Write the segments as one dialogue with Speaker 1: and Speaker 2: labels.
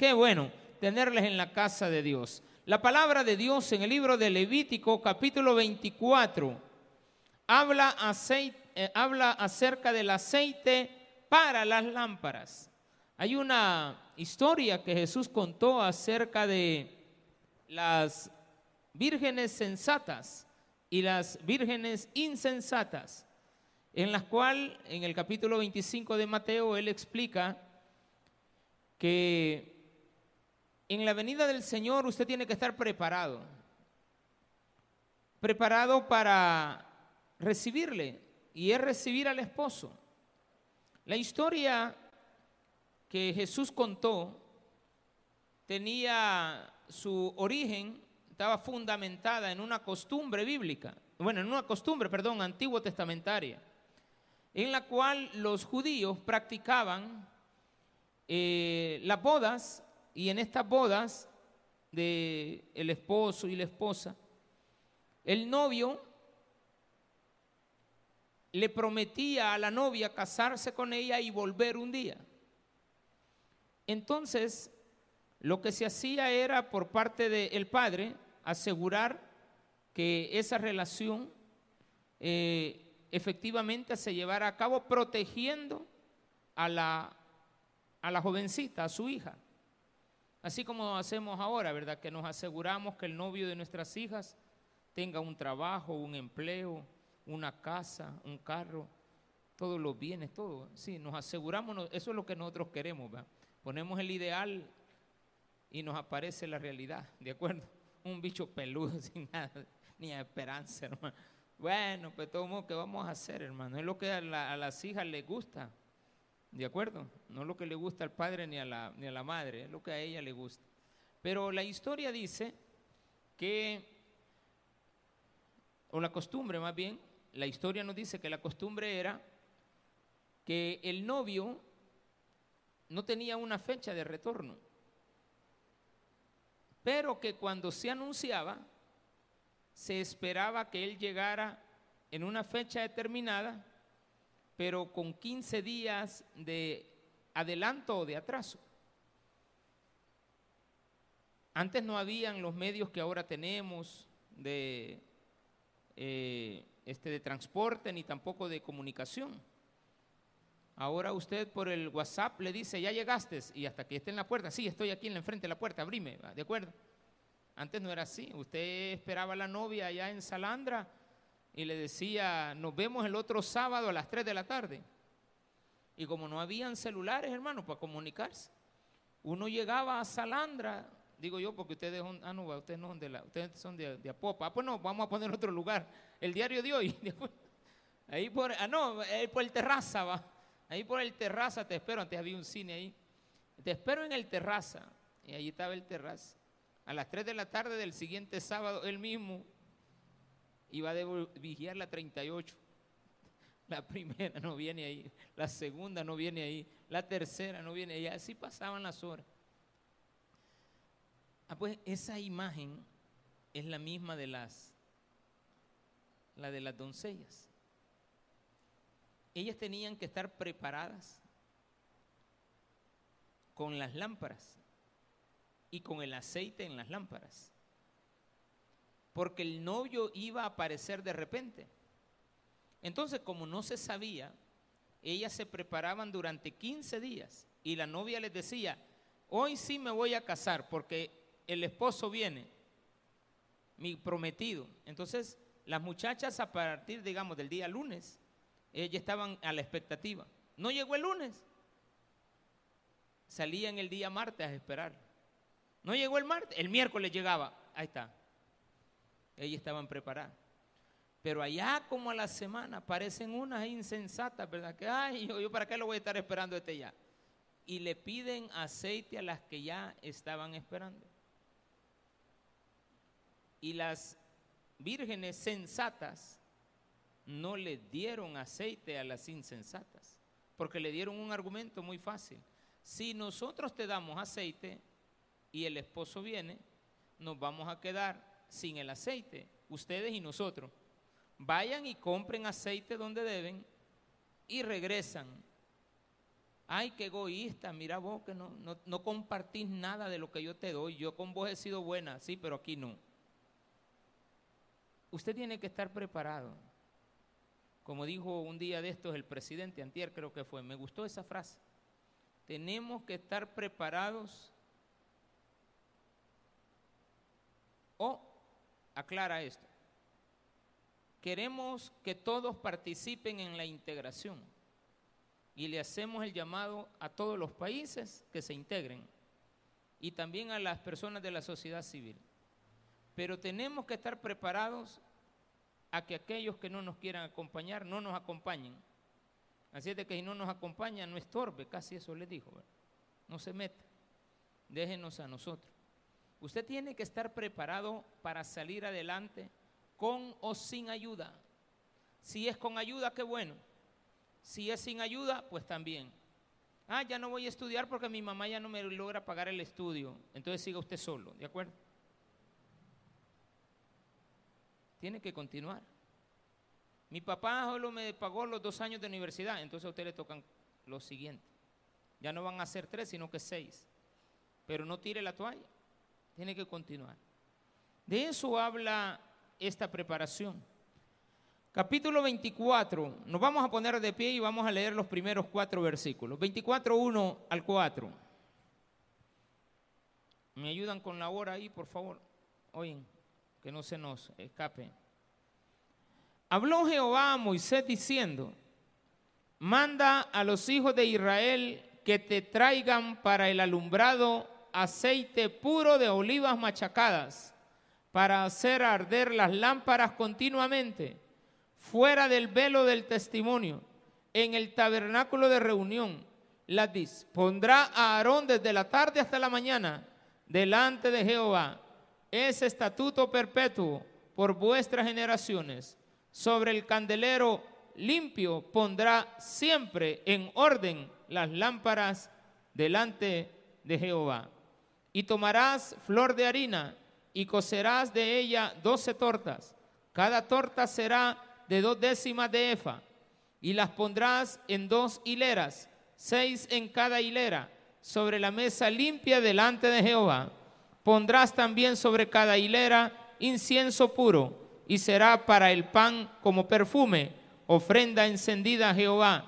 Speaker 1: Qué bueno tenerles en la casa de Dios. La palabra de Dios en el libro de Levítico capítulo 24 habla, eh, habla acerca del aceite para las lámparas. Hay una historia que Jesús contó acerca de las vírgenes sensatas y las vírgenes insensatas, en las cuales en el capítulo 25 de Mateo él explica que en la venida del Señor usted tiene que estar preparado, preparado para recibirle, y es recibir al esposo. La historia que Jesús contó tenía su origen, estaba fundamentada en una costumbre bíblica, bueno, en una costumbre, perdón, antiguo testamentaria, en la cual los judíos practicaban eh, las bodas y en estas bodas de el esposo y la esposa, el novio le prometía a la novia casarse con ella y volver un día. Entonces, lo que se hacía era por parte del padre asegurar que esa relación eh, efectivamente se llevara a cabo protegiendo a la, a la jovencita, a su hija. Así como hacemos ahora, ¿verdad? Que nos aseguramos que el novio de nuestras hijas tenga un trabajo, un empleo, una casa, un carro, todos los bienes, todo. Sí, nos aseguramos, eso es lo que nosotros queremos, ¿verdad? Ponemos el ideal y nos aparece la realidad, ¿de acuerdo? Un bicho peludo sin nada, ni esperanza, hermano. Bueno, pues todo modo, ¿qué vamos a hacer, hermano? Es lo que a, a las hijas les gusta. ¿De acuerdo? No lo que le gusta al padre ni a, la, ni a la madre, es lo que a ella le gusta. Pero la historia dice que, o la costumbre más bien, la historia nos dice que la costumbre era que el novio no tenía una fecha de retorno, pero que cuando se anunciaba, se esperaba que él llegara en una fecha determinada pero con 15 días de adelanto o de atraso. Antes no habían los medios que ahora tenemos de, eh, este, de transporte ni tampoco de comunicación. Ahora usted por el WhatsApp le dice, ya llegaste, y hasta que esté en la puerta, sí, estoy aquí en la enfrente de la puerta, abrime, ¿de acuerdo? Antes no era así, usted esperaba a la novia allá en Salandra y le decía, nos vemos el otro sábado a las 3 de la tarde. Y como no habían celulares, hermano, para comunicarse, uno llegaba a Salandra, digo yo, porque ustedes son, ah, no, ustedes, no, de la, ustedes son de, Apopa. Ah, pues no, vamos a poner otro lugar, el diario de hoy. ahí por, ah, no, ahí por el terraza va. Ahí por el terraza te espero, antes había un cine ahí. Te espero en el terraza. Y ahí estaba el terraza. A las 3 de la tarde del siguiente sábado, él mismo iba a vigiar la 38. La primera no viene ahí, la segunda no viene ahí, la tercera no viene ahí, así pasaban las horas. Ah, pues esa imagen es la misma de las, la de las doncellas. Ellas tenían que estar preparadas con las lámparas y con el aceite en las lámparas porque el novio iba a aparecer de repente. Entonces, como no se sabía, ellas se preparaban durante 15 días y la novia les decía, hoy sí me voy a casar porque el esposo viene, mi prometido. Entonces, las muchachas a partir, digamos, del día lunes, ellas estaban a la expectativa. No llegó el lunes, salían el día martes a esperar. No llegó el martes, el miércoles llegaba, ahí está, ellas estaban preparadas. Pero allá como a la semana aparecen unas insensatas, ¿verdad? Que, ay, yo, para qué lo voy a estar esperando este ya. Y le piden aceite a las que ya estaban esperando. Y las vírgenes sensatas no le dieron aceite a las insensatas, porque le dieron un argumento muy fácil. Si nosotros te damos aceite y el esposo viene, nos vamos a quedar sin el aceite, ustedes y nosotros. Vayan y compren aceite donde deben y regresan Ay, qué egoísta, mira vos que no, no, no compartís nada de lo que yo te doy. Yo con vos he sido buena, sí, pero aquí no. Usted tiene que estar preparado. Como dijo un día de estos el presidente, Antier creo que fue, me gustó esa frase. Tenemos que estar preparados o aclara esto. Queremos que todos participen en la integración y le hacemos el llamado a todos los países que se integren y también a las personas de la sociedad civil. Pero tenemos que estar preparados a que aquellos que no nos quieran acompañar no nos acompañen. Así es de que si no nos acompaña, no estorbe, casi eso le dijo. No se meta, déjenos a nosotros. Usted tiene que estar preparado para salir adelante con o sin ayuda. Si es con ayuda, qué bueno. Si es sin ayuda, pues también. Ah, ya no voy a estudiar porque mi mamá ya no me logra pagar el estudio. Entonces siga usted solo, ¿de acuerdo? Tiene que continuar. Mi papá solo me pagó los dos años de universidad, entonces a usted le tocan los siguientes. Ya no van a ser tres, sino que seis. Pero no tire la toalla, tiene que continuar. De eso habla esta preparación. Capítulo 24, nos vamos a poner de pie y vamos a leer los primeros cuatro versículos. 24, 1 al 4. ¿Me ayudan con la hora ahí, por favor? Oyen, que no se nos escape. Habló Jehová a Moisés diciendo, manda a los hijos de Israel que te traigan para el alumbrado aceite puro de olivas machacadas, para hacer arder las lámparas continuamente fuera del velo del testimonio, en el tabernáculo de reunión, las dispondrá a Aarón desde la tarde hasta la mañana delante de Jehová. Es estatuto perpetuo por vuestras generaciones. Sobre el candelero limpio pondrá siempre en orden las lámparas delante de Jehová. Y tomarás flor de harina y cocerás de ella doce tortas. Cada torta será de dos décimas de efa, y las pondrás en dos hileras, seis en cada hilera, sobre la mesa limpia delante de Jehová. Pondrás también sobre cada hilera incienso puro, y será para el pan como perfume, ofrenda encendida a Jehová,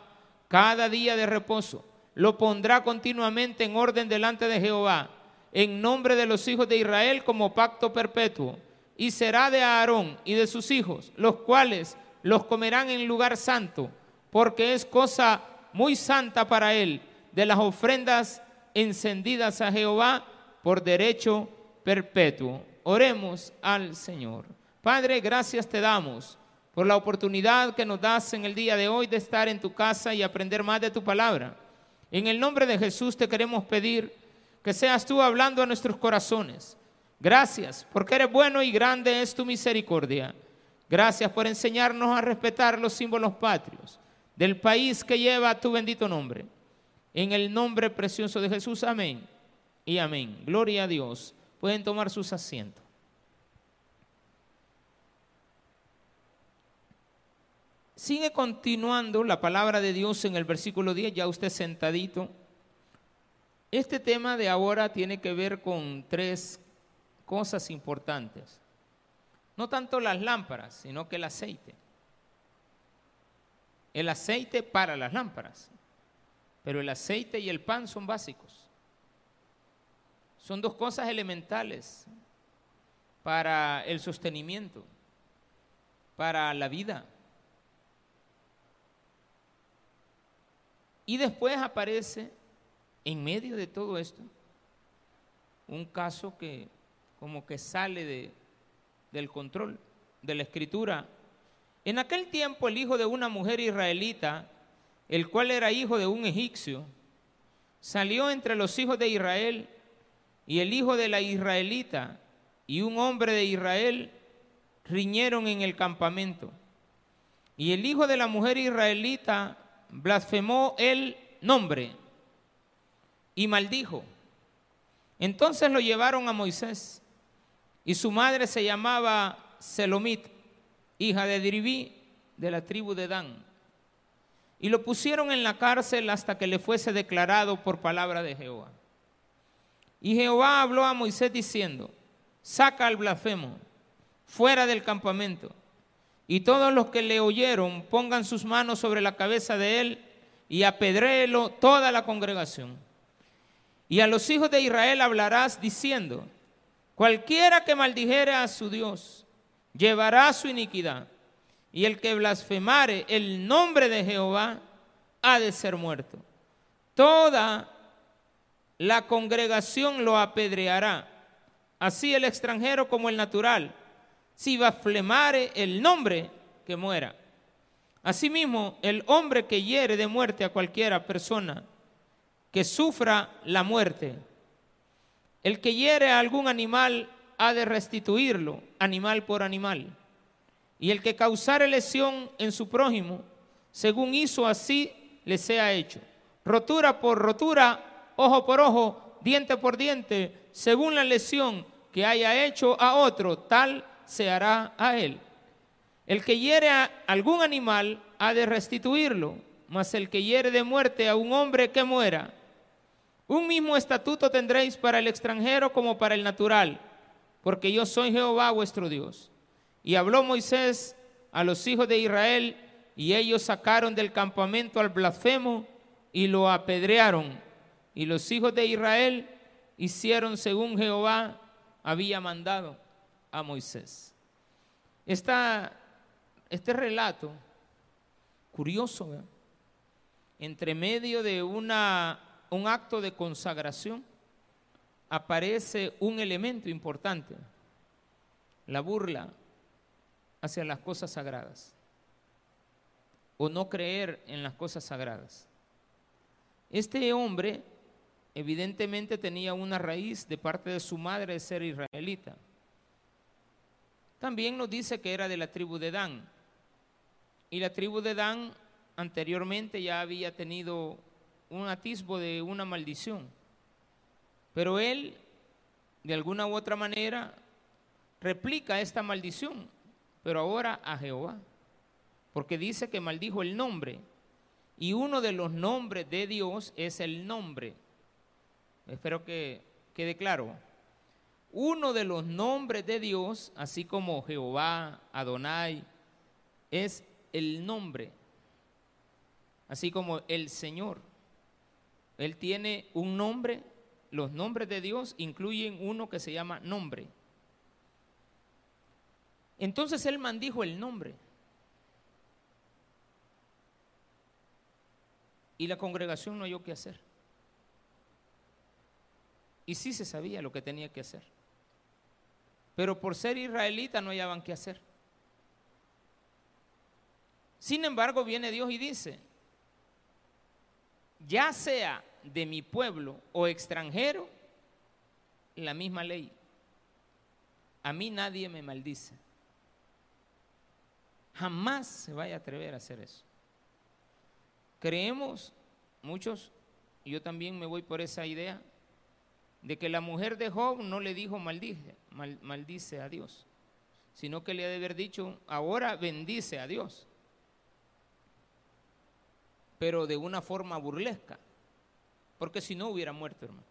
Speaker 1: cada día de reposo. Lo pondrá continuamente en orden delante de Jehová, en nombre de los hijos de Israel como pacto perpetuo. Y será de Aarón y de sus hijos, los cuales los comerán en lugar santo, porque es cosa muy santa para él, de las ofrendas encendidas a Jehová por derecho perpetuo. Oremos al Señor. Padre, gracias te damos por la oportunidad que nos das en el día de hoy de estar en tu casa y aprender más de tu palabra. En el nombre de Jesús te queremos pedir que seas tú hablando a nuestros corazones. Gracias, porque eres bueno y grande es tu misericordia. Gracias por enseñarnos a respetar los símbolos patrios del país que lleva tu bendito nombre. En el nombre precioso de Jesús, amén y amén. Gloria a Dios. Pueden tomar sus asientos. Sigue continuando la palabra de Dios en el versículo 10, ya usted sentadito. Este tema de ahora tiene que ver con tres cosas importantes. No tanto las lámparas, sino que el aceite. El aceite para las lámparas. Pero el aceite y el pan son básicos. Son dos cosas elementales para el sostenimiento, para la vida. Y después aparece en medio de todo esto un caso que como que sale de, del control de la escritura. En aquel tiempo el hijo de una mujer israelita, el cual era hijo de un egipcio, salió entre los hijos de Israel y el hijo de la israelita y un hombre de Israel riñeron en el campamento. Y el hijo de la mujer israelita blasfemó el nombre y maldijo. Entonces lo llevaron a Moisés y su madre se llamaba Selomit, hija de Diribí, de la tribu de Dan. y lo pusieron en la cárcel hasta que le fuese declarado por palabra de Jehová. Y Jehová habló a Moisés diciendo, saca al blasfemo fuera del campamento, y todos los que le oyeron pongan sus manos sobre la cabeza de él y apedréelo toda la congregación. Y a los hijos de Israel hablarás diciendo, cualquiera que maldijere a su Dios, llevará su iniquidad y el que blasfemare el nombre de Jehová ha de ser muerto. Toda la congregación lo apedreará, así el extranjero como el natural, si blasfemare el nombre que muera. Asimismo, el hombre que hiere de muerte a cualquiera persona que sufra la muerte, el que hiere a algún animal ha de restituirlo, animal por animal y el que causare lesión en su prójimo, según hizo así le sea hecho. Rotura por rotura, ojo por ojo, diente por diente, según la lesión que haya hecho a otro, tal se hará a él. El que hiere a algún animal ha de restituirlo, mas el que hiere de muerte a un hombre que muera, un mismo estatuto tendréis para el extranjero como para el natural, porque yo soy Jehová vuestro Dios. Y habló Moisés a los hijos de Israel y ellos sacaron del campamento al blasfemo y lo apedrearon. Y los hijos de Israel hicieron según Jehová había mandado a Moisés. Esta, este relato, curioso, entre medio de una, un acto de consagración, aparece un elemento importante, la burla hacia las cosas sagradas o no creer en las cosas sagradas. Este hombre evidentemente tenía una raíz de parte de su madre de ser israelita. También nos dice que era de la tribu de Dan. Y la tribu de Dan anteriormente ya había tenido un atisbo de una maldición. Pero él, de alguna u otra manera, replica esta maldición pero ahora a Jehová, porque dice que maldijo el nombre. Y uno de los nombres de Dios es el nombre. Espero que quede claro. Uno de los nombres de Dios, así como Jehová, Adonai, es el nombre. Así como el Señor. Él tiene un nombre. Los nombres de Dios incluyen uno que se llama nombre. Entonces él maldijo el nombre. Y la congregación no halló qué hacer. Y sí se sabía lo que tenía que hacer. Pero por ser israelita no hallaban qué hacer. Sin embargo, viene Dios y dice, ya sea de mi pueblo o extranjero, la misma ley. A mí nadie me maldice. Jamás se vaya a atrever a hacer eso. Creemos, muchos, yo también me voy por esa idea, de que la mujer de Job no le dijo maldice, maldice a Dios, sino que le ha de haber dicho, ahora bendice a Dios, pero de una forma burlesca, porque si no hubiera muerto, hermano.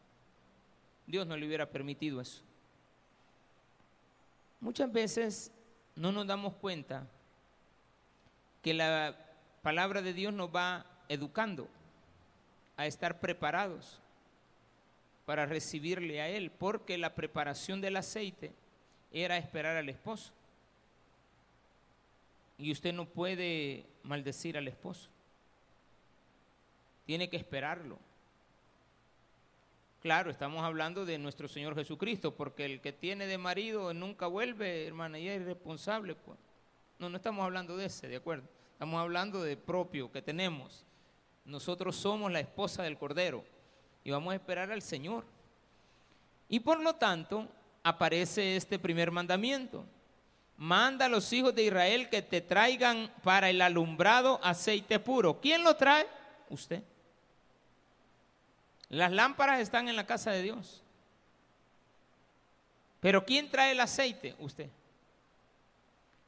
Speaker 1: Dios no le hubiera permitido eso. Muchas veces no nos damos cuenta que la palabra de Dios nos va educando a estar preparados para recibirle a Él, porque la preparación del aceite era esperar al esposo. Y usted no puede maldecir al esposo. Tiene que esperarlo. Claro, estamos hablando de nuestro Señor Jesucristo, porque el que tiene de marido nunca vuelve, hermana, y es irresponsable. Pues. No, no estamos hablando de ese, ¿de acuerdo? Estamos hablando de propio que tenemos. Nosotros somos la esposa del Cordero y vamos a esperar al Señor. Y por lo tanto, aparece este primer mandamiento. Manda a los hijos de Israel que te traigan para el alumbrado aceite puro. ¿Quién lo trae? Usted. Las lámparas están en la casa de Dios. Pero ¿quién trae el aceite? Usted.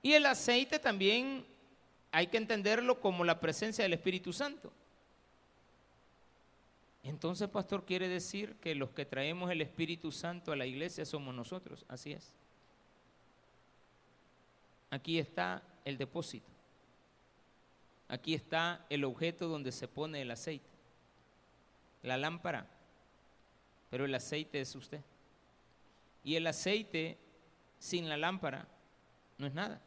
Speaker 1: Y el aceite también hay que entenderlo como la presencia del Espíritu Santo. Entonces, pastor, quiere decir que los que traemos el Espíritu Santo a la iglesia somos nosotros. Así es. Aquí está el depósito. Aquí está el objeto donde se pone el aceite. La lámpara. Pero el aceite es usted. Y el aceite sin la lámpara no es nada.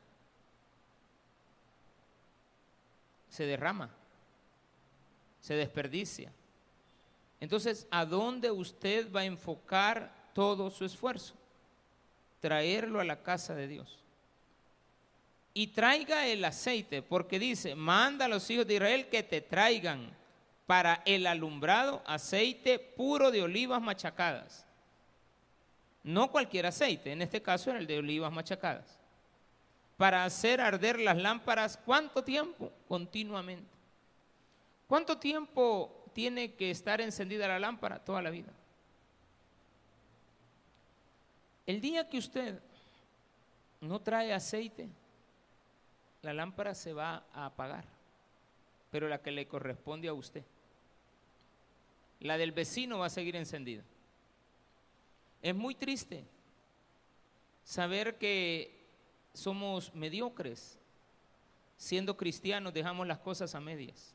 Speaker 1: Se derrama. Se desperdicia. Entonces, ¿a dónde usted va a enfocar todo su esfuerzo? Traerlo a la casa de Dios y traiga el aceite, porque dice, manda a los hijos de Israel que te traigan para el alumbrado aceite puro de olivas machacadas. No cualquier aceite, en este caso era el de olivas machacadas. Para hacer arder las lámparas, ¿cuánto tiempo? Continuamente. ¿Cuánto tiempo tiene que estar encendida la lámpara? Toda la vida. El día que usted no trae aceite, la lámpara se va a apagar, pero la que le corresponde a usted. La del vecino va a seguir encendida. Es muy triste saber que somos mediocres. Siendo cristianos dejamos las cosas a medias.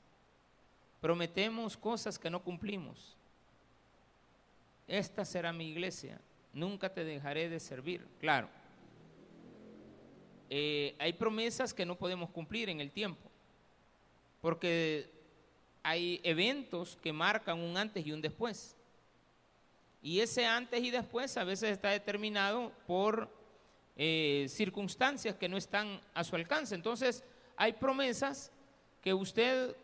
Speaker 1: Prometemos cosas que no cumplimos. Esta será mi iglesia. Nunca te dejaré de servir. Claro, eh, hay promesas que no podemos cumplir en el tiempo, porque hay eventos que marcan un antes y un después. Y ese antes y después a veces está determinado por eh, circunstancias que no están a su alcance. Entonces, hay promesas que usted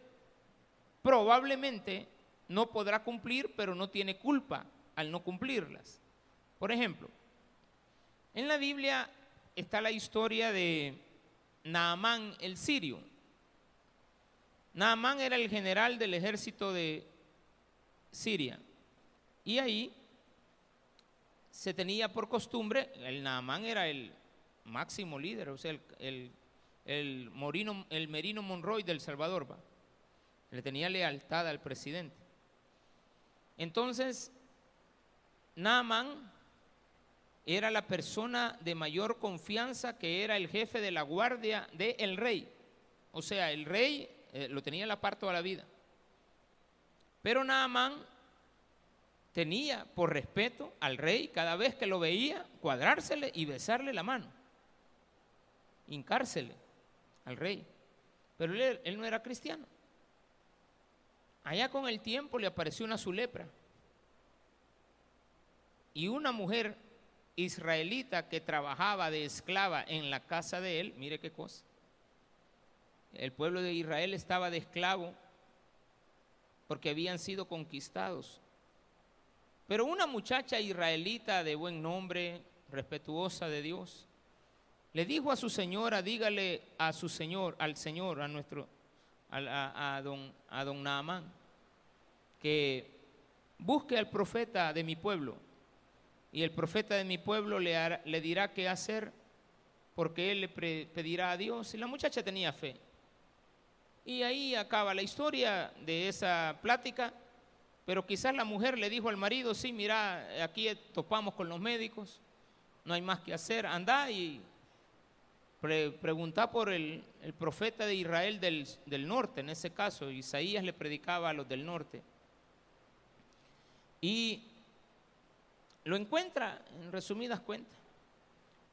Speaker 1: probablemente no podrá cumplir, pero no tiene culpa al no cumplirlas. Por ejemplo, en la Biblia está la historia de Naamán el sirio. Naamán era el general del ejército de Siria. Y ahí se tenía por costumbre, el Naamán era el máximo líder, o sea, el, el, Morino, el Merino Monroy del Salvador, le tenía lealtad al presidente. Entonces, Naamán era la persona de mayor confianza que era el jefe de la guardia del rey. O sea, el rey eh, lo tenía en la parte toda la vida. Pero Naamán tenía por respeto al rey cada vez que lo veía cuadrársele y besarle la mano, hincársele al rey. Pero él, él no era cristiano. Allá con el tiempo le apareció una su lepra. Y una mujer israelita que trabajaba de esclava en la casa de él, mire qué cosa. El pueblo de Israel estaba de esclavo porque habían sido conquistados. Pero una muchacha israelita de buen nombre, respetuosa de Dios, le dijo a su señora, dígale a su señor, al señor, a nuestro, a, don, a don Naamán, que busque al profeta de mi pueblo y el profeta de mi pueblo le, le dirá qué hacer porque él le pedirá a Dios. Y la muchacha tenía fe. Y ahí acaba la historia de esa plática, pero quizás la mujer le dijo al marido, sí, mira, aquí topamos con los médicos, no hay más que hacer, anda y pregunta por el, profeta de Israel del, norte, en ese caso, Isaías le predicaba a los del norte. Y lo encuentra en resumidas cuentas.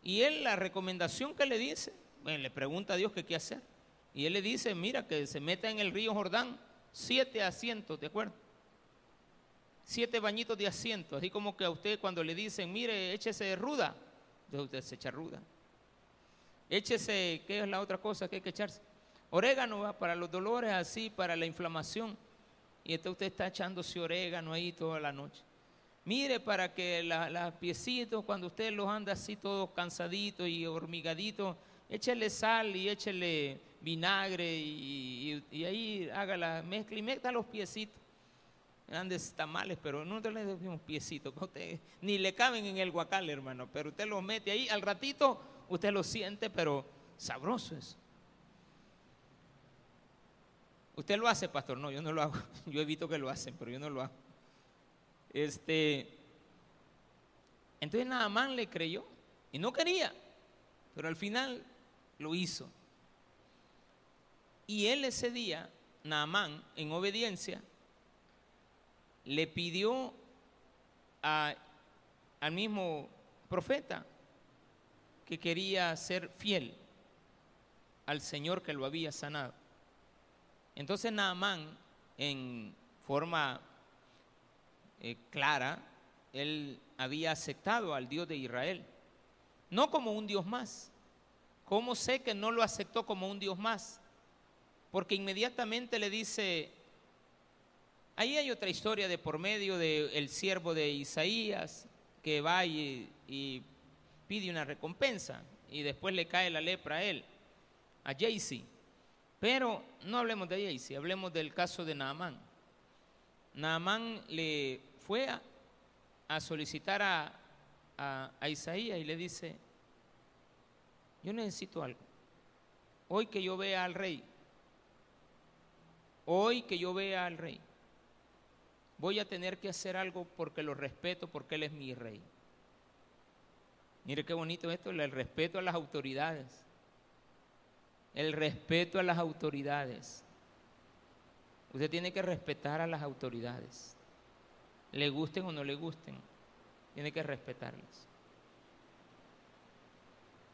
Speaker 1: Y él la recomendación que le dice, bueno, le pregunta a Dios qué qué hacer. Y él le dice, mira, que se meta en el río Jordán siete asientos, ¿de acuerdo? Siete bañitos de asiento, así como que a usted cuando le dicen, mire, échese ruda, entonces usted se echa ruda. Échese, ¿qué es la otra cosa que hay que echarse? Orégano va para los dolores, así, para la inflamación. Y entonces usted está echándose orégano ahí toda la noche. Mire para que los piecitos, cuando usted los anda así todos cansaditos y hormigaditos, échele sal y échele vinagre y, ahí haga la mezcla y meta los piecitos. Grandes tamales, pero no le decimos piecitos, ni le caben en el guacal, hermano, pero usted los mete ahí, al ratito usted lo siente, pero sabroso es. Usted lo hace, pastor. No, yo no lo hago. Yo evito que lo hacen, pero yo no lo hago. Este, entonces Naamán le creyó y no quería, pero al final lo hizo. Y él ese día, Naamán, en obediencia, le pidió al mismo profeta que quería ser fiel al Señor que lo había sanado. Entonces Naamán, en forma eh, clara, él había aceptado al Dios de Israel, no como un Dios más. ¿Cómo sé que no lo aceptó como un Dios más? Porque inmediatamente le dice, ahí hay otra historia de por medio del siervo de Isaías, que va y, pide una recompensa y después le cae la lepra a él, a Jaycee. Pero no hablemos de Jaycee, hablemos del caso de Naamán. Naamán le fue a, solicitar a, a Isaías y le dice, yo necesito algo. Hoy que yo vea al rey, hoy que yo vea al rey, voy a tener que hacer algo porque lo respeto, porque él es mi rey. Mire qué bonito esto, el respeto a las autoridades. El respeto a las autoridades. Usted tiene que respetar a las autoridades. Le gusten o no le gusten, tiene que respetarlas.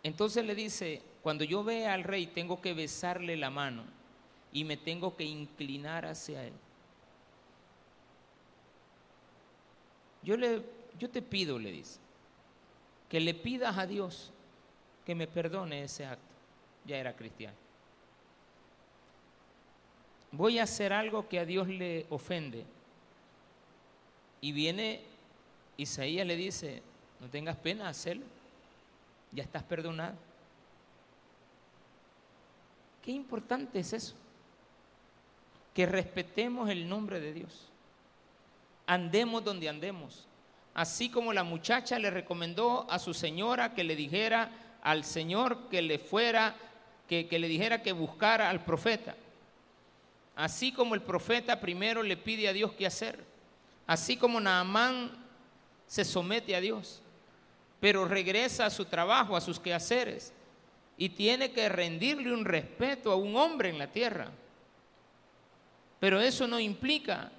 Speaker 1: Entonces le dice, cuando yo vea al rey tengo que besarle la mano y me tengo que inclinar hacia él. Yo, le, yo te pido, le dice, que le pidas a Dios que me perdone ese acto. Ya era cristiano. Voy a hacer algo que a Dios le ofende. Y viene Isaías le dice, no tengas pena, hacerlo. Ya estás perdonado. Qué importante es eso. Que respetemos el nombre de Dios. Andemos donde andemos así como la muchacha le recomendó a su señora que le dijera al Señor que le fuera, que, le dijera que buscara al profeta. Así como el profeta primero le pide a Dios qué hacer. Así como Naamán se somete a Dios, pero regresa a su trabajo, a sus quehaceres, y tiene que rendirle un respeto a un hombre en la tierra. Pero eso no implica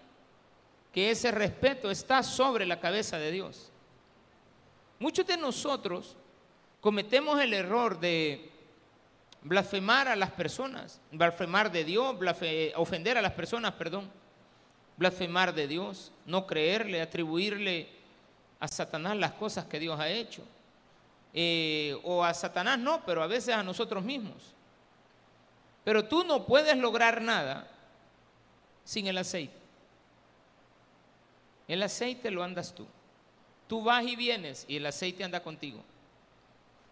Speaker 1: que ese respeto está sobre la cabeza de Dios. Muchos de nosotros cometemos el error de blasfemar a las personas, blasfemar de Dios, ofender a las personas, perdón, blasfemar de Dios, no creerle, atribuirle a Satanás las cosas que Dios ha hecho. Eh, o a Satanás no, pero a veces a nosotros mismos. Pero tú no puedes lograr nada sin el aceite. El aceite lo andas tú. Tú vas y vienes y el aceite anda contigo.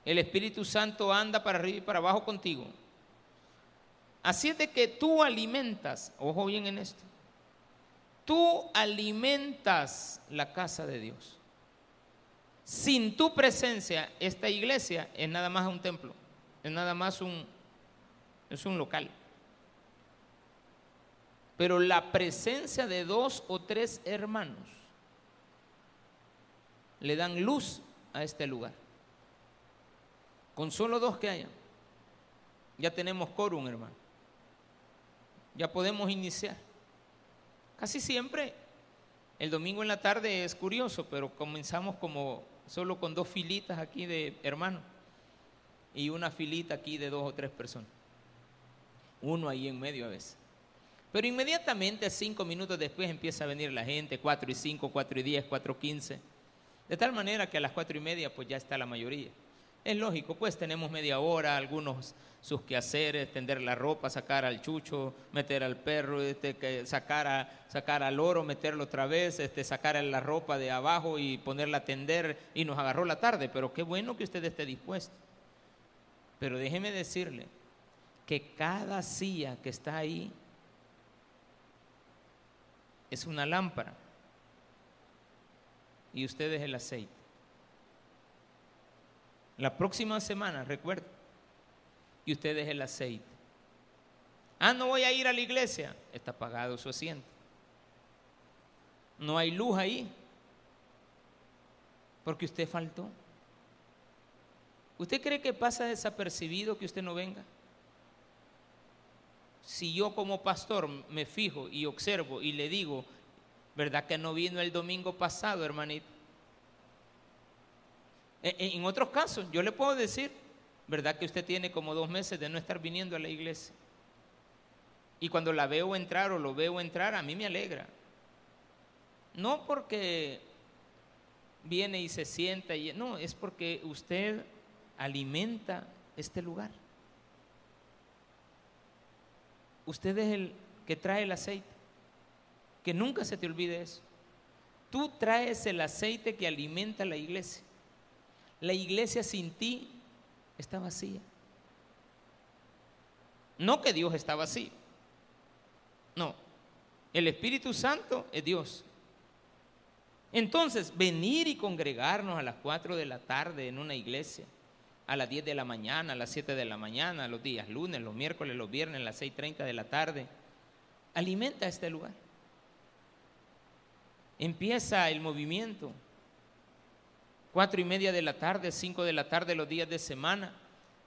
Speaker 1: El Espíritu Santo anda para arriba y para abajo contigo. Así es de que tú alimentas, ojo bien en esto, tú alimentas la casa de Dios. Sin tu presencia, esta iglesia es nada más un templo, es nada más un, es un local. Pero la presencia de dos o tres hermanos le dan luz a este lugar. Con solo dos que hayan, ya tenemos quórum, hermano. Ya podemos iniciar. Casi siempre el domingo en la tarde es curioso, pero comenzamos como solo con dos filitas aquí de hermanos y una filita aquí de dos o tres personas. Uno ahí en medio a veces. Pero inmediatamente, cinco minutos después, empieza a venir la gente, cuatro y cinco, cuatro y diez, cuatro quince. De tal manera que a las cuatro y media, pues ya está la mayoría. Es lógico, pues tenemos media hora, algunos sus quehaceres, tender la ropa, sacar al chucho, meter al perro, este, sacar, a, sacar al oro, meterlo otra vez, este, sacar la ropa de abajo y ponerla a tender y nos agarró la tarde. Pero qué bueno que usted esté dispuesto. Pero déjeme decirle que cada silla que está ahí es una lámpara y usted es el aceite. La próxima semana, recuerda, y usted es el aceite. Ah, no voy a ir a la iglesia. Está pagado su asiento. No hay luz ahí. Porque usted faltó. ¿Usted cree que pasa desapercibido que usted no venga? Si yo como pastor me fijo y observo y le digo, ¿verdad que no vino el domingo pasado, hermanito? E, e, en otros casos, yo le puedo decir, ¿verdad que usted tiene como dos meses de no estar viniendo a la iglesia? Y cuando la veo entrar o lo veo entrar, a mí me alegra. No porque viene y se sienta, y, no, es porque usted alimenta este lugar. Usted es el que trae el aceite. Que nunca se te olvide eso. Tú traes el aceite que alimenta la iglesia. La iglesia sin ti está vacía. No que Dios está vacío. No. El Espíritu Santo es Dios. Entonces, venir y congregarnos a las 4 de la tarde en una iglesia a las 10 de la mañana, a las 7 de la mañana, los días lunes, los miércoles, los viernes, a las 6.30 de la tarde. Alimenta este lugar. Empieza el movimiento. Cuatro y media de la tarde, 5 de la tarde, los días de semana.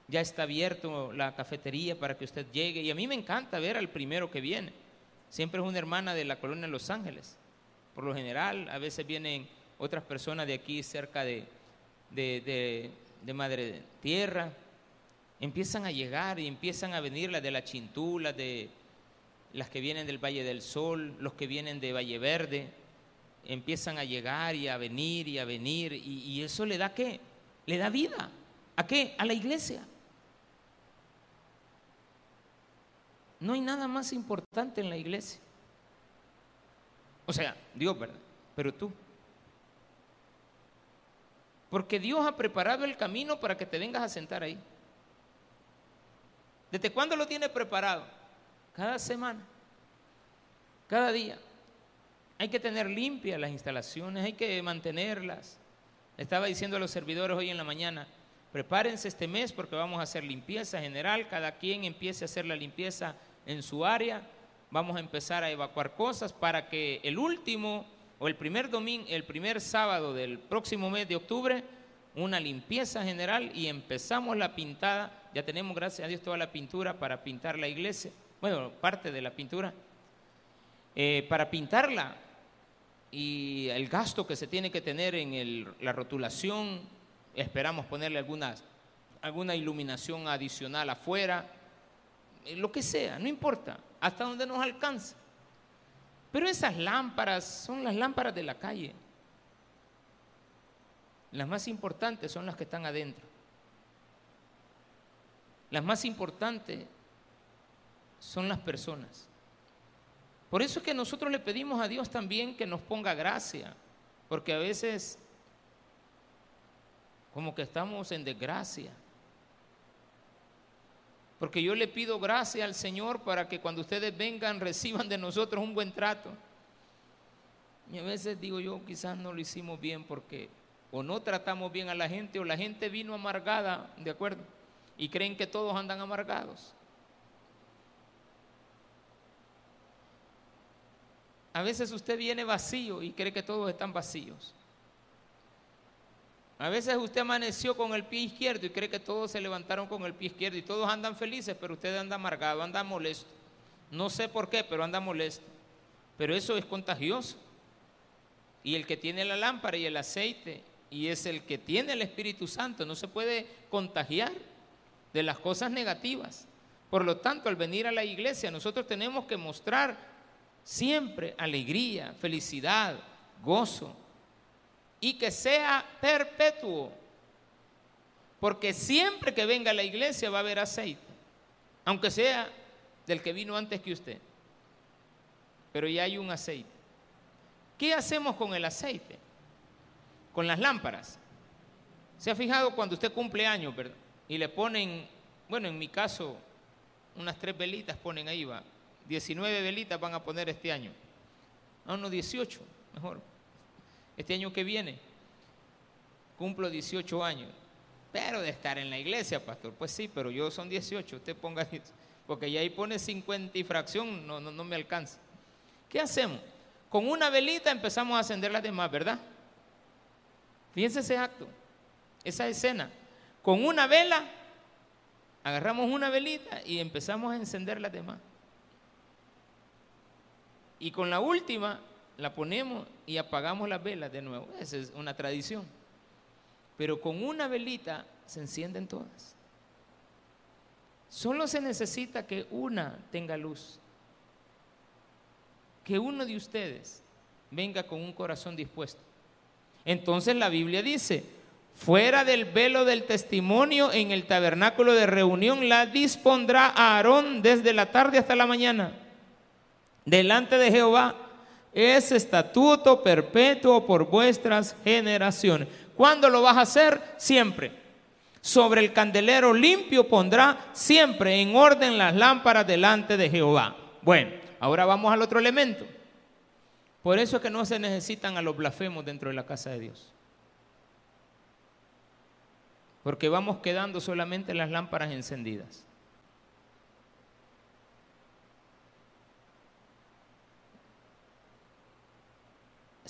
Speaker 1: Ya está abierto la cafetería para que usted llegue. Y a mí me encanta ver al primero que viene. Siempre es una hermana de la colonia Los Ángeles. Por lo general, a veces vienen otras personas de aquí cerca de, de de Madre Tierra, empiezan a llegar y empiezan a venir las de la Chintula, de las que vienen del Valle del Sol, los que vienen de Valle Verde, empiezan a llegar y a venir y a venir, y, eso le da qué? Le da vida. ¿A qué? A la iglesia. No hay nada más importante en la iglesia. O sea, Dios, ¿verdad? Pero tú. Porque Dios ha preparado el camino para que te vengas a sentar ahí. ¿Desde cuándo lo tiene preparado? Cada semana, cada día. Hay que tener limpias las instalaciones, hay que mantenerlas. Estaba diciendo a los servidores hoy en la mañana, prepárense este mes porque vamos a hacer limpieza general, cada quien empiece a hacer la limpieza en su área, vamos a empezar a evacuar cosas para que el último o el primer domingo, el primer sábado del próximo mes de octubre, una limpieza general y empezamos la pintada. Ya tenemos, gracias a Dios, toda la pintura para pintar la iglesia. Bueno, parte de la pintura. Eh, para pintarla y el gasto que se tiene que tener en la rotulación, esperamos ponerle alguna iluminación adicional afuera, eh, lo que sea, no importa, hasta donde nos alcance. Pero esas lámparas son las lámparas de la calle. Las más importantes son las que están adentro. Las más importantes son las personas. Por eso es que nosotros le pedimos a Dios también que nos ponga gracia, porque a veces como que estamos en desgracia. Porque yo le pido gracia al Señor para que cuando ustedes vengan reciban de nosotros un buen trato. Y a veces digo yo, quizás no lo hicimos bien porque o no tratamos bien a la gente o la gente vino amargada, ¿de acuerdo? Y creen que todos andan amargados. A veces usted viene vacío y cree que todos están vacíos. A veces usted amaneció con el pie izquierdo y cree que todos se levantaron con el pie izquierdo y todos andan felices, pero usted anda amargado, anda molesto. No sé por qué, pero anda molesto. Pero eso es contagioso. Y el que tiene la lámpara y el aceite y es el que tiene el Espíritu Santo no se puede contagiar de las cosas negativas. Por lo tanto, al venir a la iglesia, nosotros tenemos que mostrar siempre alegría, felicidad, gozo, y que sea perpetuo. Porque siempre que venga a la iglesia va a haber aceite, aunque sea del que vino antes que usted. Pero ya hay un aceite. ¿Qué hacemos con el aceite? Con las lámparas. ¿Se ha fijado cuando usted cumple años? Y le ponen, bueno, en mi caso, unas tres velitas ponen ahí, va. 19 velitas van a poner este año. No, no, 18, mejor. Este año que viene cumplo 18 años. Pero de estar en la iglesia, pastor. Pues sí, pero yo son 18. Usted ponga porque ya ahí pone 50 y fracción, no, no, no me alcanza. ¿Qué hacemos? Con una velita empezamos a encender las demás, ¿verdad? Fíjense ese acto, esa escena. Con una vela, agarramos una velita y empezamos a encender las demás. Y con la última la ponemos y apagamos las velas de nuevo. Esa es una tradición. Pero con una velita se encienden todas. Solo se necesita que una tenga luz. Que uno de ustedes venga con un corazón dispuesto. Entonces la Biblia dice, fuera del velo del testimonio en el tabernáculo de reunión la dispondrá Aarón desde la tarde hasta la mañana, delante de Jehová. Es estatuto perpetuo por vuestras generaciones. ¿Cuándo lo vas a hacer? Siempre. Sobre el candelero limpio pondrá siempre en orden las lámparas delante de Jehová. Bueno, ahora vamos al otro elemento. Por eso es que no se necesitan a los blasfemos dentro de la casa de Dios. Porque vamos quedando solamente las lámparas encendidas.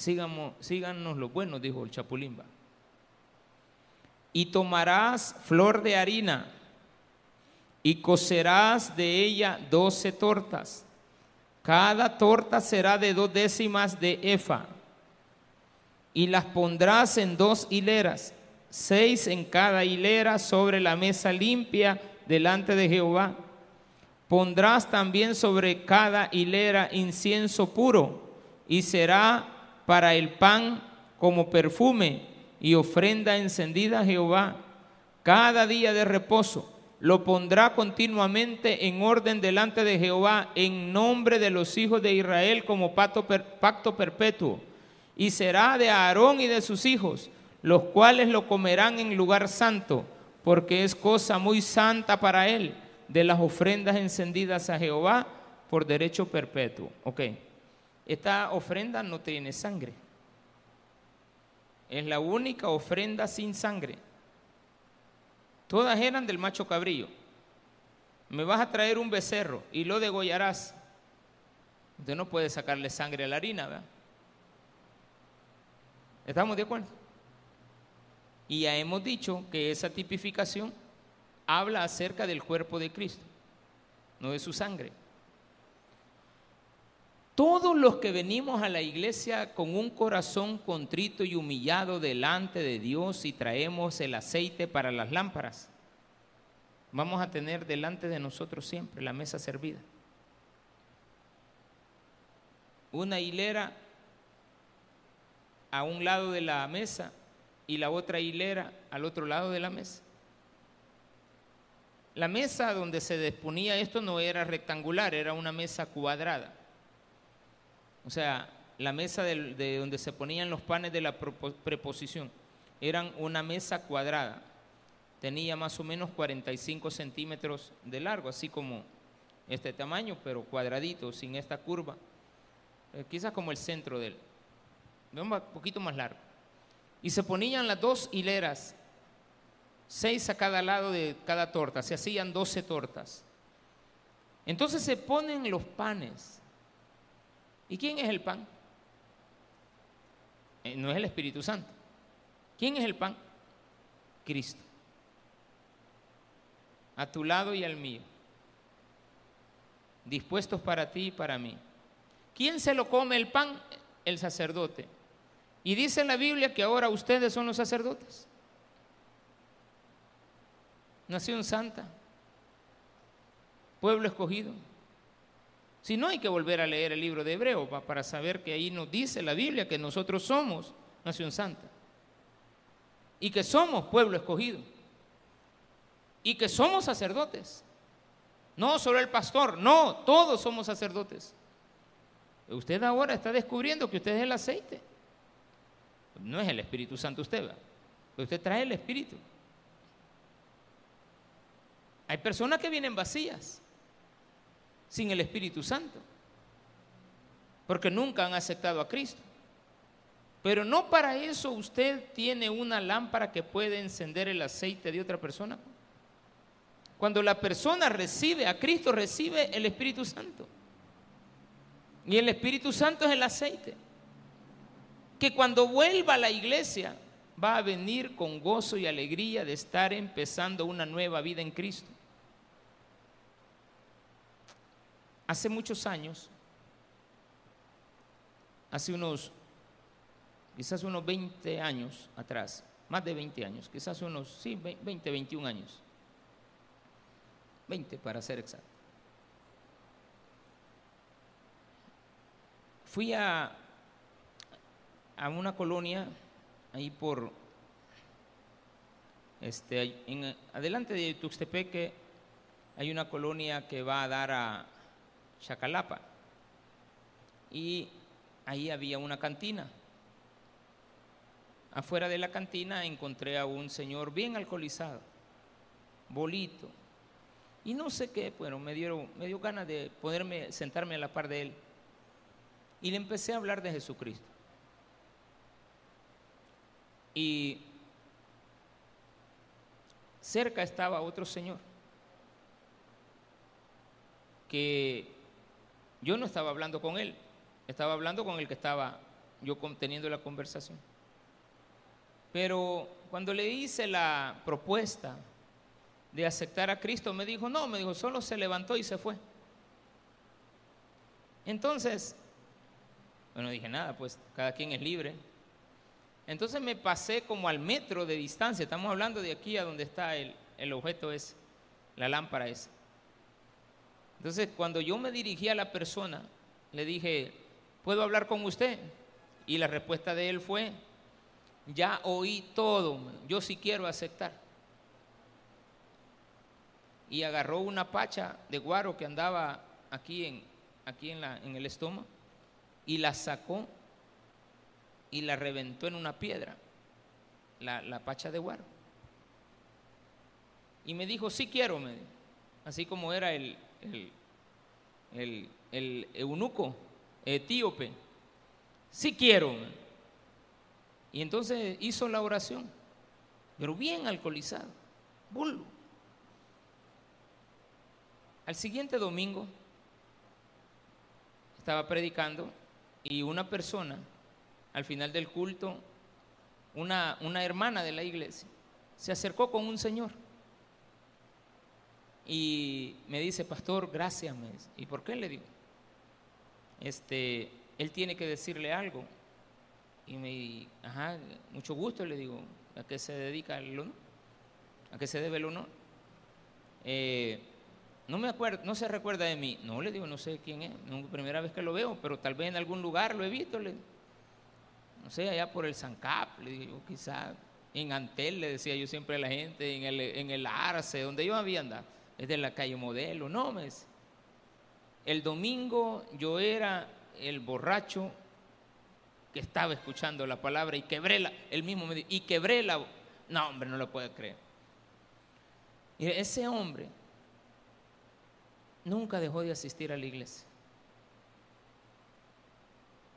Speaker 1: Síganos, síganos los buenos, dijo el Chapulimba. Y tomarás flor de harina y cocerás de ella doce tortas cada torta será de dos décimas de efa y las pondrás en dos hileras, seis en cada hilera sobre la mesa limpia delante de Jehová. Pondrás también sobre cada hilera incienso puro y será para el pan como perfume y ofrenda encendida a Jehová cada día de reposo lo pondrá continuamente en orden delante de Jehová en nombre de los hijos de Israel como pacto, pacto perpetuo. Y será de Aarón y de sus hijos, los cuales lo comerán en lugar santo, porque es cosa muy santa para él, de las ofrendas encendidas a Jehová por derecho perpetuo. Ok, esta ofrenda no tiene sangre. Es la única ofrenda sin sangre. Todas eran del macho cabrillo. Me vas a traer un becerro y lo degollarás. Usted no puede sacarle sangre a la harina, ¿verdad? ¿Estamos de acuerdo? Y ya hemos dicho que esa tipificación habla acerca del cuerpo de Cristo, no de su sangre. Todos los que venimos a la iglesia con un corazón contrito y humillado delante de Dios y traemos el aceite para las lámparas, vamos a tener delante de nosotros siempre la mesa servida. Una hilera a un lado de la mesa y la otra hilera al otro lado de la mesa. La mesa donde se disponía esto no era rectangular, era una mesa cuadrada. O sea, la mesa de, donde se ponían los panes de la preposición eran una mesa cuadrada. Tenía más o menos 45 centímetros de largo, así como este tamaño, pero cuadradito, sin esta curva. Eh, quizás como el centro de él. Un poquito más largo. Y se ponían las dos hileras, seis a cada lado de cada torta. Se hacían 12 tortas. Entonces se ponen los panes ¿Y quién es el pan? Eh, no es el Espíritu Santo. ¿Quién es el pan? Cristo. A tu lado y al mío. Dispuestos para ti y para mí. ¿Quién se lo come el pan? El sacerdote. Y dice la Biblia que ahora ustedes son los sacerdotes. Nación santa. Pueblo escogido. Si no, hay que volver a leer el libro de Hebreo para saber que ahí nos dice la Biblia que nosotros somos nación santa y que somos pueblo escogido y que somos sacerdotes. No solo el pastor, no, todos somos sacerdotes. Usted ahora está descubriendo que usted es el aceite. No es el Espíritu Santo usted, ¿va? usted trae el Espíritu. Hay personas que vienen vacías sin el Espíritu Santo, porque nunca han aceptado a Cristo. Pero no para eso usted tiene una lámpara que puede encender el aceite de otra persona. Cuando la persona recibe a Cristo, recibe el Espíritu Santo. Y el Espíritu Santo es el aceite. Que cuando vuelva a la iglesia va a venir con gozo y alegría de estar empezando una nueva vida en Cristo. Hace muchos años, hace unos, quizás unos 20 años atrás, más de 20 años, quizás unos, sí, 20, 21 años, 20 para ser exacto. Fui a, a una colonia ahí por, este, en, adelante de Tuxtepeque hay una colonia que va a dar a Chacalapa y ahí había una cantina. Afuera de la cantina encontré a un señor bien alcoholizado, bolito, y no sé qué, bueno, me dio, me dio ganas de poderme sentarme a la par de él. Y le empecé a hablar de Jesucristo. Y cerca estaba otro señor que yo no estaba hablando con él, estaba hablando con el que estaba yo teniendo la conversación. Pero cuando le hice la propuesta de aceptar a Cristo, me dijo, no, me dijo, solo se levantó y se fue. Entonces, bueno, dije nada, pues cada quien es libre. Entonces me pasé como al metro de distancia, estamos hablando de aquí a donde está el, el objeto es, la lámpara es. Entonces cuando yo me dirigí a la persona, le dije, ¿puedo hablar con usted? Y la respuesta de él fue, ya oí todo, yo sí quiero aceptar y agarró una pacha de guaro que andaba aquí en, aquí en, la, el estómago y la sacó y la reventó en una piedra, la, pacha de guaro. Y me dijo, sí quiero, así como era el, el, el, eunuco etíope, sí quiero. Y entonces hizo la oración, pero bien alcoholizado, bulbo. Al siguiente domingo estaba predicando y una persona, al final del culto, una, una hermana de la iglesia, se acercó con un señor y me dice, pastor, gracias. ¿Y por qué le digo? Este, él tiene que decirle algo. Y me, ajá, mucho gusto, le digo, ¿a qué se dedica el honor? ¿A qué se debe el honor? Eh, no me acuerdo, no se recuerda de mí. No, le digo, no sé quién es, primera vez que lo veo, pero tal vez en algún lugar lo he visto. Le, no sé, allá por el Sancap, le digo, quizás en Antel, le decía yo siempre a la gente, en el, en el Arce, donde yo había andado, es de la calle Modelo, no, me El domingo yo era el borracho que estaba escuchando la palabra y quebré la, el mismo me dijo, y quebré la, no hombre, no lo puedo creer. Y ese hombre nunca dejó de asistir a la iglesia.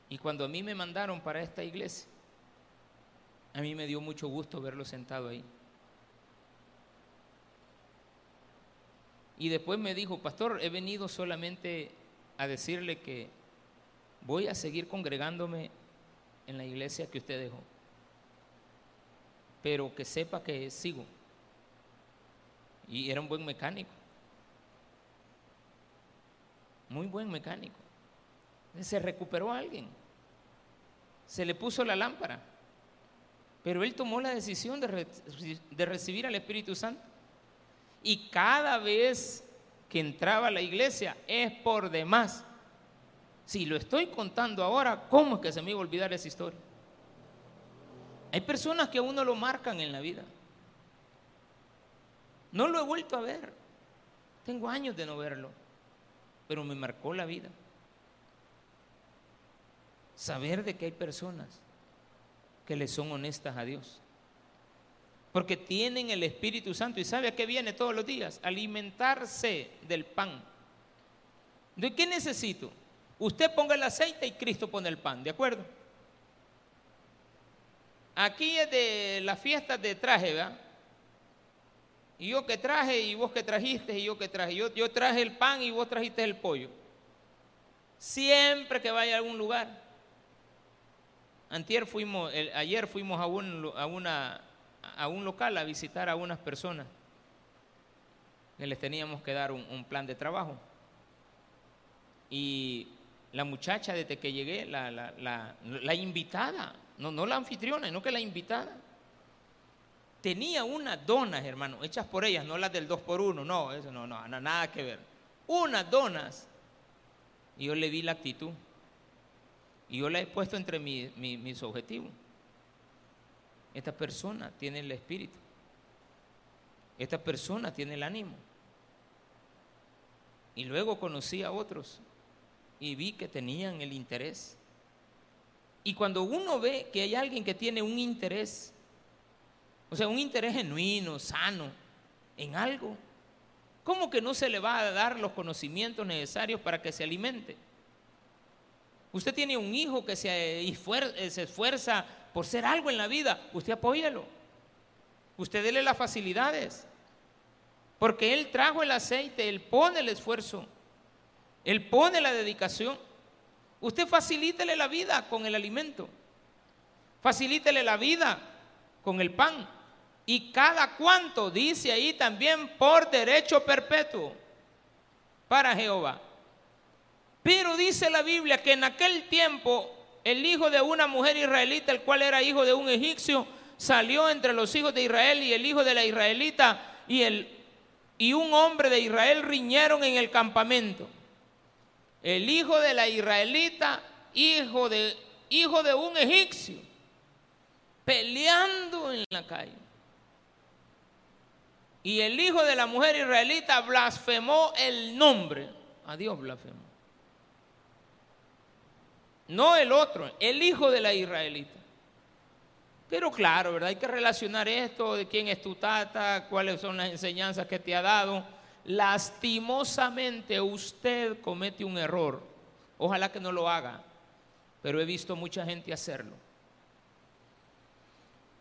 Speaker 1: Y cuando a mí me mandaron para esta iglesia, a mí me dio mucho gusto verlo sentado ahí. Y después me dijo, pastor, he venido solamente a decirle que voy a seguir congregándome en la iglesia que usted dejó, pero que sepa que sigo. Y era un buen mecánico muy buen mecánico. Se recuperó a alguien. Se le puso la lámpara. Pero él tomó la decisión de, de recibir al Espíritu Santo. Y cada vez que entraba a la iglesia es por demás. Si lo estoy contando ahora, ¿cómo es que se me iba a olvidar esa historia? Hay personas que a uno lo marcan en la vida. No lo he vuelto a ver. Tengo años de no verlo pero me marcó la vida. Saber de que hay personas que le son honestas a Dios. Porque tienen el Espíritu Santo y sabe a qué viene todos los días. Alimentarse del pan. ¿De qué necesito? Usted ponga el aceite y Cristo pone el pan, ¿de acuerdo? Aquí es de las fiestas de traje, ¿verdad? Y yo que traje y vos que trajiste y yo que traje. Yo, yo traje el pan y vos trajiste el pollo. Siempre que vaya a algún lugar. Antier fuimos, ayer fuimos a un, a, una, a un local a visitar a unas personas que les teníamos que dar un, plan de trabajo. Y la muchacha desde que llegué, la, la, la, invitada, no, no la anfitriona, no que la invitada, tenía unas donas, hermano, hechas por ellas, no las del 2 por 1 no, eso no, no, nada que ver. Unas donas. Y yo le vi la actitud. Y yo la he puesto entre mis objetivos. Esta persona tiene el espíritu. Esta persona tiene el ánimo. Y luego conocí a otros y vi que tenían el interés. Y cuando uno ve que hay alguien que tiene un interés, o sea, un interés genuino, sano, en algo, ¿cómo que no se le va a dar los conocimientos necesarios para que se alimente? Usted tiene un hijo que se esfuerza por ser algo en la vida, usted apóyalo. Usted dele las facilidades. Porque Él trajo el aceite, Él pone el esfuerzo, Él pone la dedicación. Usted facilítele la vida con el alimento. Facilítele la vida con el pan. Y cada cuanto, dice ahí también, por derecho perpetuo para Jehová. Pero dice la Biblia que en aquel tiempo el hijo de una mujer israelita, el cual era hijo de un egipcio, salió entre los hijos de Israel y el hijo de la israelita y, el, y un hombre de Israel riñeron en el campamento. El hijo de la israelita, hijo de, hijo de un egipcio, peleando en la calle. Y el hijo de la mujer israelita blasfemó el nombre. A Dios blasfemó. No el otro, el hijo de la israelita. Pero claro, ¿verdad? Hay que relacionar esto de quién es tu tata, cuáles son las enseñanzas que te ha dado. Lastimosamente usted comete un error. Ojalá que no lo haga, pero he visto mucha gente hacerlo.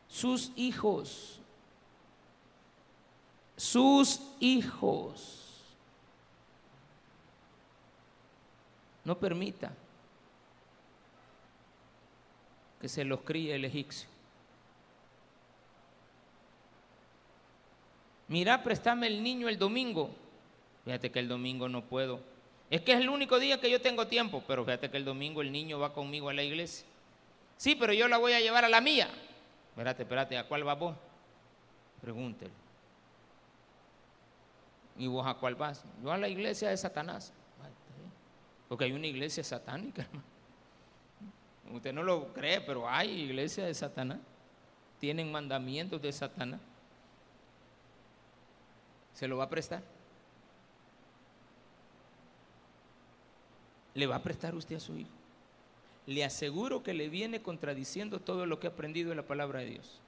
Speaker 1: Sus hijos sus hijos. No permita que se los críe el egipcio. Mira, préstame el niño el domingo. Fíjate que el domingo no puedo. Es que es el único día que yo tengo tiempo, pero fíjate que el domingo el niño va conmigo a la iglesia. Sí, pero yo la voy a llevar a la mía. Espérate, espérate, ¿a cuál va vos? Pregúntele. ¿Y vos a cuál vas? Yo a la iglesia de Satanás. Porque hay una iglesia satánica, hermano. Usted no lo cree, pero hay iglesia de Satanás. Tienen mandamientos de Satanás. ¿Se lo va a prestar? ¿Le va a prestar usted a su hijo? Le aseguro que le viene contradiciendo todo lo que ha aprendido en la palabra de Dios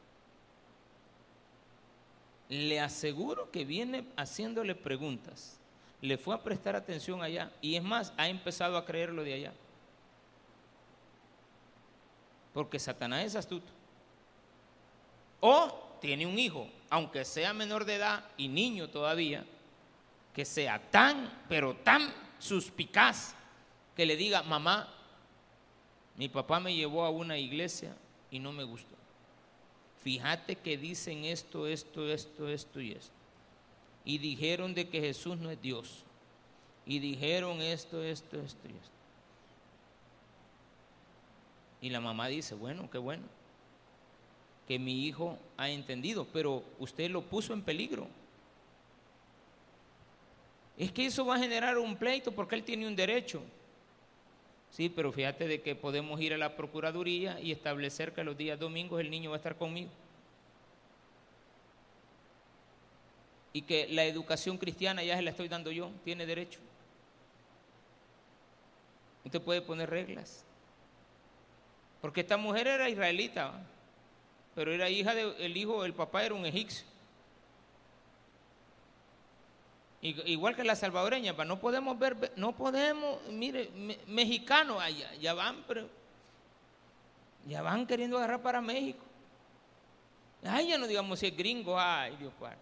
Speaker 1: le aseguro que viene haciéndole preguntas. Le fue a prestar atención allá y es más, ha empezado a creerlo de allá. Porque Satanás es astuto. O tiene un hijo, aunque sea menor de edad y niño todavía, que sea tan, pero tan suspicaz que le diga, mamá, mi papá me llevó a una iglesia y no me gustó fíjate que dicen esto, esto, esto, esto y esto. Y dijeron de que Jesús no es Dios. Y dijeron esto, esto, esto y esto. Y la mamá dice, bueno, qué bueno, que mi hijo ha entendido, pero usted lo puso en peligro. Es que eso va a generar un pleito porque él tiene un derecho. Sí, pero fíjate de que podemos ir a la Procuraduría y establecer que los días domingos el niño va a estar conmigo. Y que la educación cristiana ya se la estoy dando yo, tiene derecho. Usted puede poner reglas. Porque esta mujer era israelita, pero era hija del hijo, del papá era un egipcio. Igual que la salvadoreña, no podemos ver, no podemos, mire, mexicanos allá, ya van, pero ya van queriendo agarrar para México. Ay, ya no digamos si es gringo, ay, Dios padre.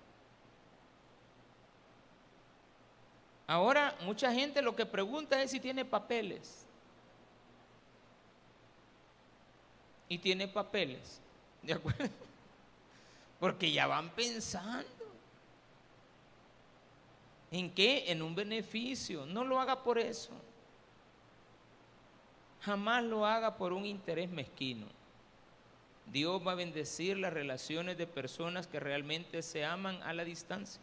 Speaker 1: Ahora mucha gente lo que pregunta es si tiene papeles. Y tiene papeles. ¿De acuerdo? Porque ya van pensando. ¿En qué? En un beneficio. No lo haga por eso. Jamás lo haga por un interés mezquino. Dios va a bendecir las relaciones de personas que realmente se aman a la distancia.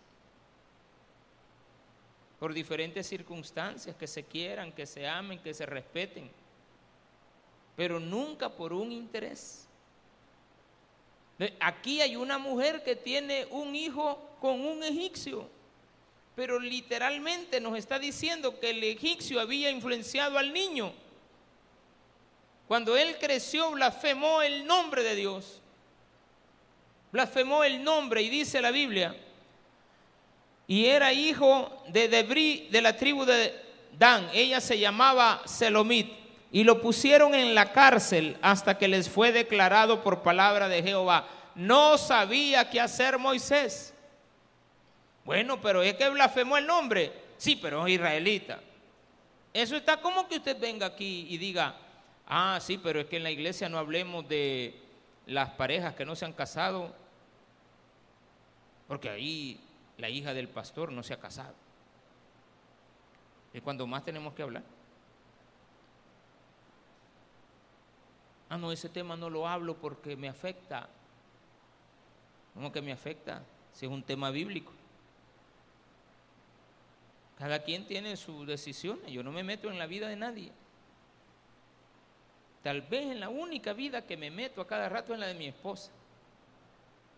Speaker 1: Por diferentes circunstancias, que se quieran, que se amen, que se respeten. Pero nunca por un interés. Aquí hay una mujer que tiene un hijo con un egipcio, pero literalmente nos está diciendo que el egipcio había influenciado al niño. Cuando él creció, blasfemó el nombre de Dios. Blasfemó el nombre y dice la Biblia. Y era hijo de Debrí de la tribu de Dan. Ella se llamaba Selomit. Y lo pusieron en la cárcel hasta que les fue declarado por palabra de Jehová. No sabía qué hacer Moisés. Bueno, pero es que blasfemó el nombre. Sí, pero es israelita. Eso está como que usted venga aquí y diga, Ah, sí, pero es que en la iglesia no hablemos de las parejas que no se han casado, porque ahí la hija del pastor no se ha casado. Es cuando más tenemos que hablar. Ah, no, ese tema no lo hablo porque me afecta. ¿Cómo que me afecta? Si es un tema bíblico. Cada quien tiene sus decisiones. Yo no me meto en la vida de nadie. Tal vez en la única vida que me meto a cada rato es la de mi esposa.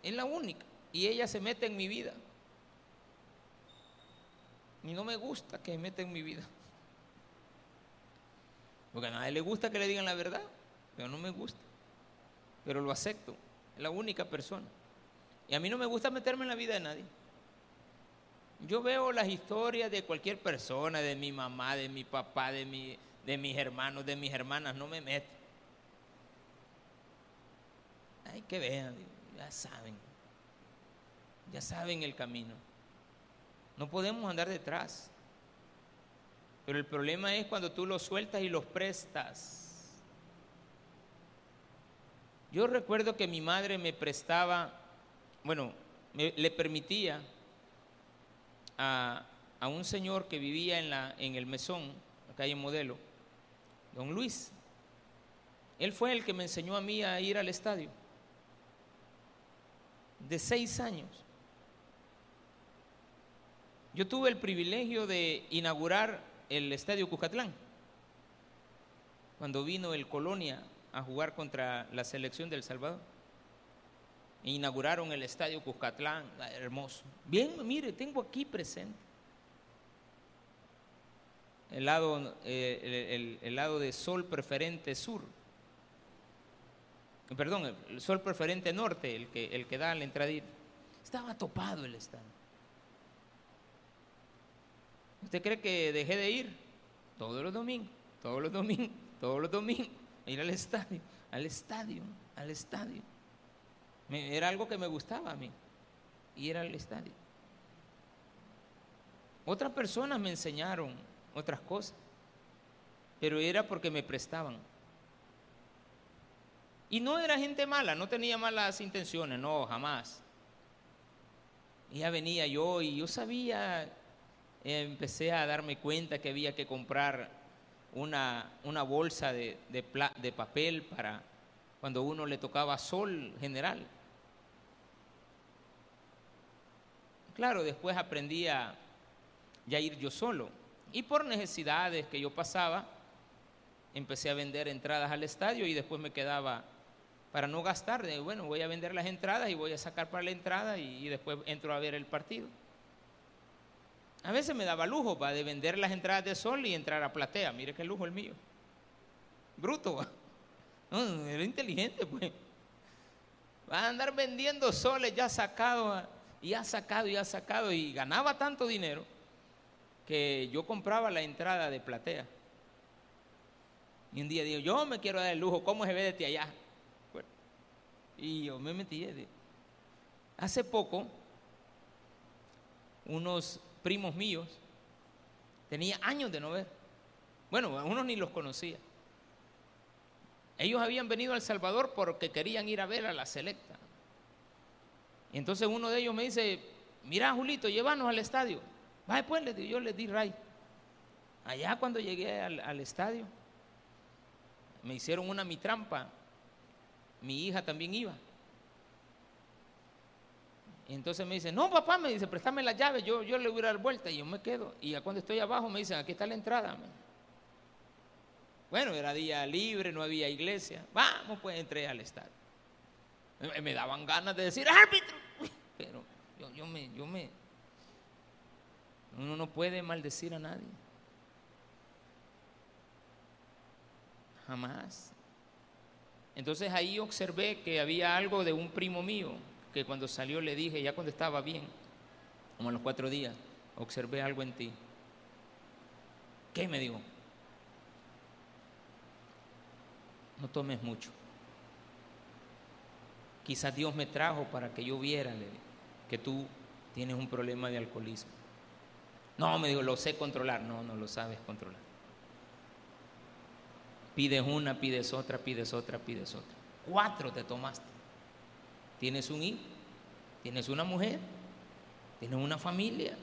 Speaker 1: Es la única. Y ella se mete en mi vida. Y no me gusta que se meta en mi vida. Porque a nadie le gusta que le digan la verdad, pero no me gusta. Pero lo acepto. Es la única persona. Y a mí no me gusta meterme en la vida de nadie. Yo veo las historias de cualquier persona, de mi mamá, de mi papá, de mi, de mis hermanos, de mis hermanas, no me meto. Hay que ver, ya saben, ya saben el camino. No podemos andar detrás. Pero el problema es cuando tú los sueltas y los prestas. Yo recuerdo que mi madre me prestaba, bueno, le permitía a, a un señor que vivía en, la, en el mesón, la calle Modelo, don Luis. Él fue el que me enseñó a mí a ir al estadio, de seis años. Yo tuve el privilegio de inaugurar el estadio Cuscatlán, cuando vino el Colonia a jugar contra la selección del Salvador. Inauguraron el estadio Cuscatlán, hermoso. Bien, mire, tengo aquí presente el lado, eh, el, lado de sol preferente sur. Perdón, el sol preferente norte, el que, el que da la entradita. Estaba topado el estadio. ¿Usted cree que dejé de ir? Todos los domingos, todos los domingos, todos los domingos, ir al estadio, al estadio, al estadio. era algo que me gustaba a mí, ir al estadio. Otras personas me enseñaron otras cosas, pero era porque me prestaban. Y no era gente mala, no tenía malas intenciones, no, jamás. Ya venía yo y yo sabía, empecé a darme cuenta que había que comprar una, una bolsa de, de, de papel para cuando uno le tocaba sol general. Claro, después aprendí a ya ir yo solo. Y por necesidades que yo pasaba, empecé a vender entradas al estadio y después me quedaba para no gastar. De, bueno, voy a vender las entradas y voy a sacar para la entrada y, después entro a ver el partido. A veces me daba lujo para de vender las entradas de sol y entrar a platea. Mire qué lujo el mío. Bruto. Era inteligente, pues. Va a andar vendiendo soles ya sacado, y ha sacado, y ha sacado, y ganaba tanto dinero que yo compraba la entrada de platea. Y un día digo, yo me quiero dar el lujo, ¿cómo se ve desde allá? y yo me metí. Hace poco, unos primos míos Tenía años de no ver. Bueno, a unos ni los conocía. Ellos habían venido a Salvador porque querían ir a ver a la selecta. Y entonces uno de ellos me dice, mira Julito, llévanos al estadio. Va, pues yo les di ray. Allá cuando llegué al, estadio, me hicieron una mi trampa. Mi hija también iba. Entonces me dice, no papá, me dice, préstame la llave, yo, yo le voy a dar vuelta y yo me quedo. Y cuando estoy abajo me dicen, aquí está la entrada. Bueno, era día libre, no había iglesia. Vamos, pues entré al estadio. Me, daban ganas de decir, árbitro. Pero yo, yo, me, yo me... Uno no puede maldecir a nadie. Jamás. Entonces ahí observé que había algo de un primo mío, que cuando salió le dije, ya cuando estaba bien, como a los cuatro días, observé algo en ti. ¿Qué me dijo? No tomes mucho. Quizás Dios me trajo para que yo viera que tú tienes un problema de alcoholismo. No, me dijo, lo sé controlar. No, no lo sabes controlar. Pides una, pides otra, pides otra, pides otra. Cuatro te tomaste. Tienes un hijo, tienes una mujer, tienes una familia,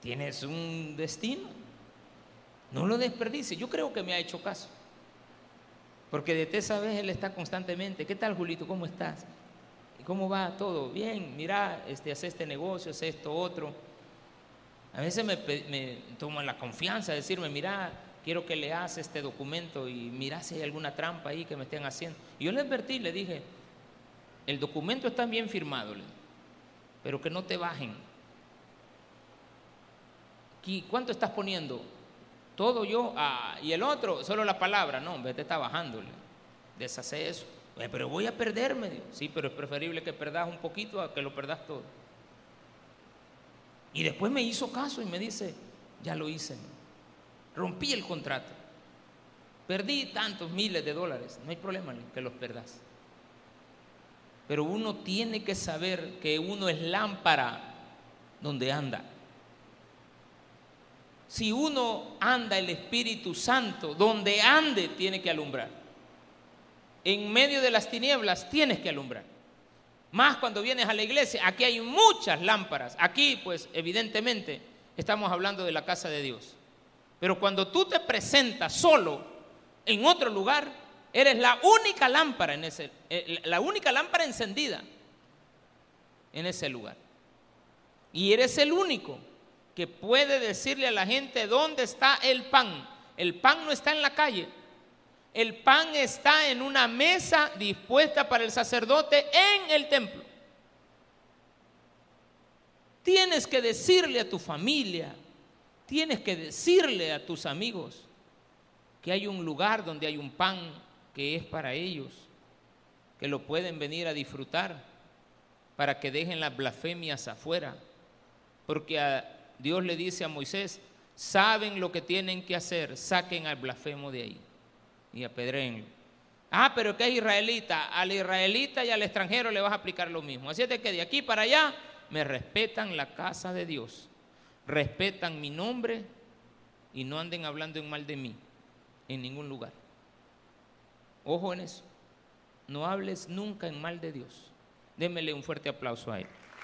Speaker 1: tienes un destino. No lo desperdices. Yo creo que me ha hecho caso. Porque de esa vez él está constantemente. ¿Qué tal, Julito? ¿Cómo estás? ¿Cómo va todo? Bien, mira, este, hace este negocio, hace esto, otro. A veces me, me toma la confianza de decirme, mira, quiero que leas este documento y mira si hay alguna trampa ahí que me estén haciendo. Y yo le advertí, le dije, el documento está bien firmado, pero que no te bajen. ¿Cuánto estás poniendo? Todo yo, ah, y el otro, solo la palabra. No, vete está bajándole. Deshace eso. Pero voy a perderme. Sí, pero es preferible que perdas un poquito a que lo perdas todo. Y después me hizo caso y me dice, ya lo hice. Rompí el contrato. Perdí tantos miles de dólares. No hay problema que los perdas. Pero uno tiene que saber que uno es lámpara donde anda. Si uno anda el Espíritu Santo, donde ande tiene que alumbrar. En medio de las tinieblas tienes que alumbrar. Más cuando vienes a la iglesia, aquí hay muchas lámparas. Aquí, pues, evidentemente, estamos hablando de la casa de Dios. Pero cuando tú te presentas solo en otro lugar, eres la única lámpara en ese, eh, la única lámpara encendida en ese lugar. Y eres el único que puede decirle a la gente dónde está el pan. El pan no está en la calle. El pan está en una mesa dispuesta para el sacerdote en el templo. Tienes que decirle a tu familia, tienes que decirle a tus amigos que hay un lugar donde hay un pan que es para ellos, que lo pueden venir a disfrutar para que dejen las blasfemias afuera. Porque a Dios le dice a Moisés, saben lo que tienen que hacer, saquen al blasfemo de ahí y apedréenlo. Ah, pero que es israelita, al israelita y al extranjero le vas a aplicar lo mismo. Así es que de aquí para allá me respetan la casa de Dios, respetan mi nombre y no anden hablando en mal de mí en ningún lugar. Ojo en eso, no hables nunca en mal de Dios. Démele un fuerte aplauso a él.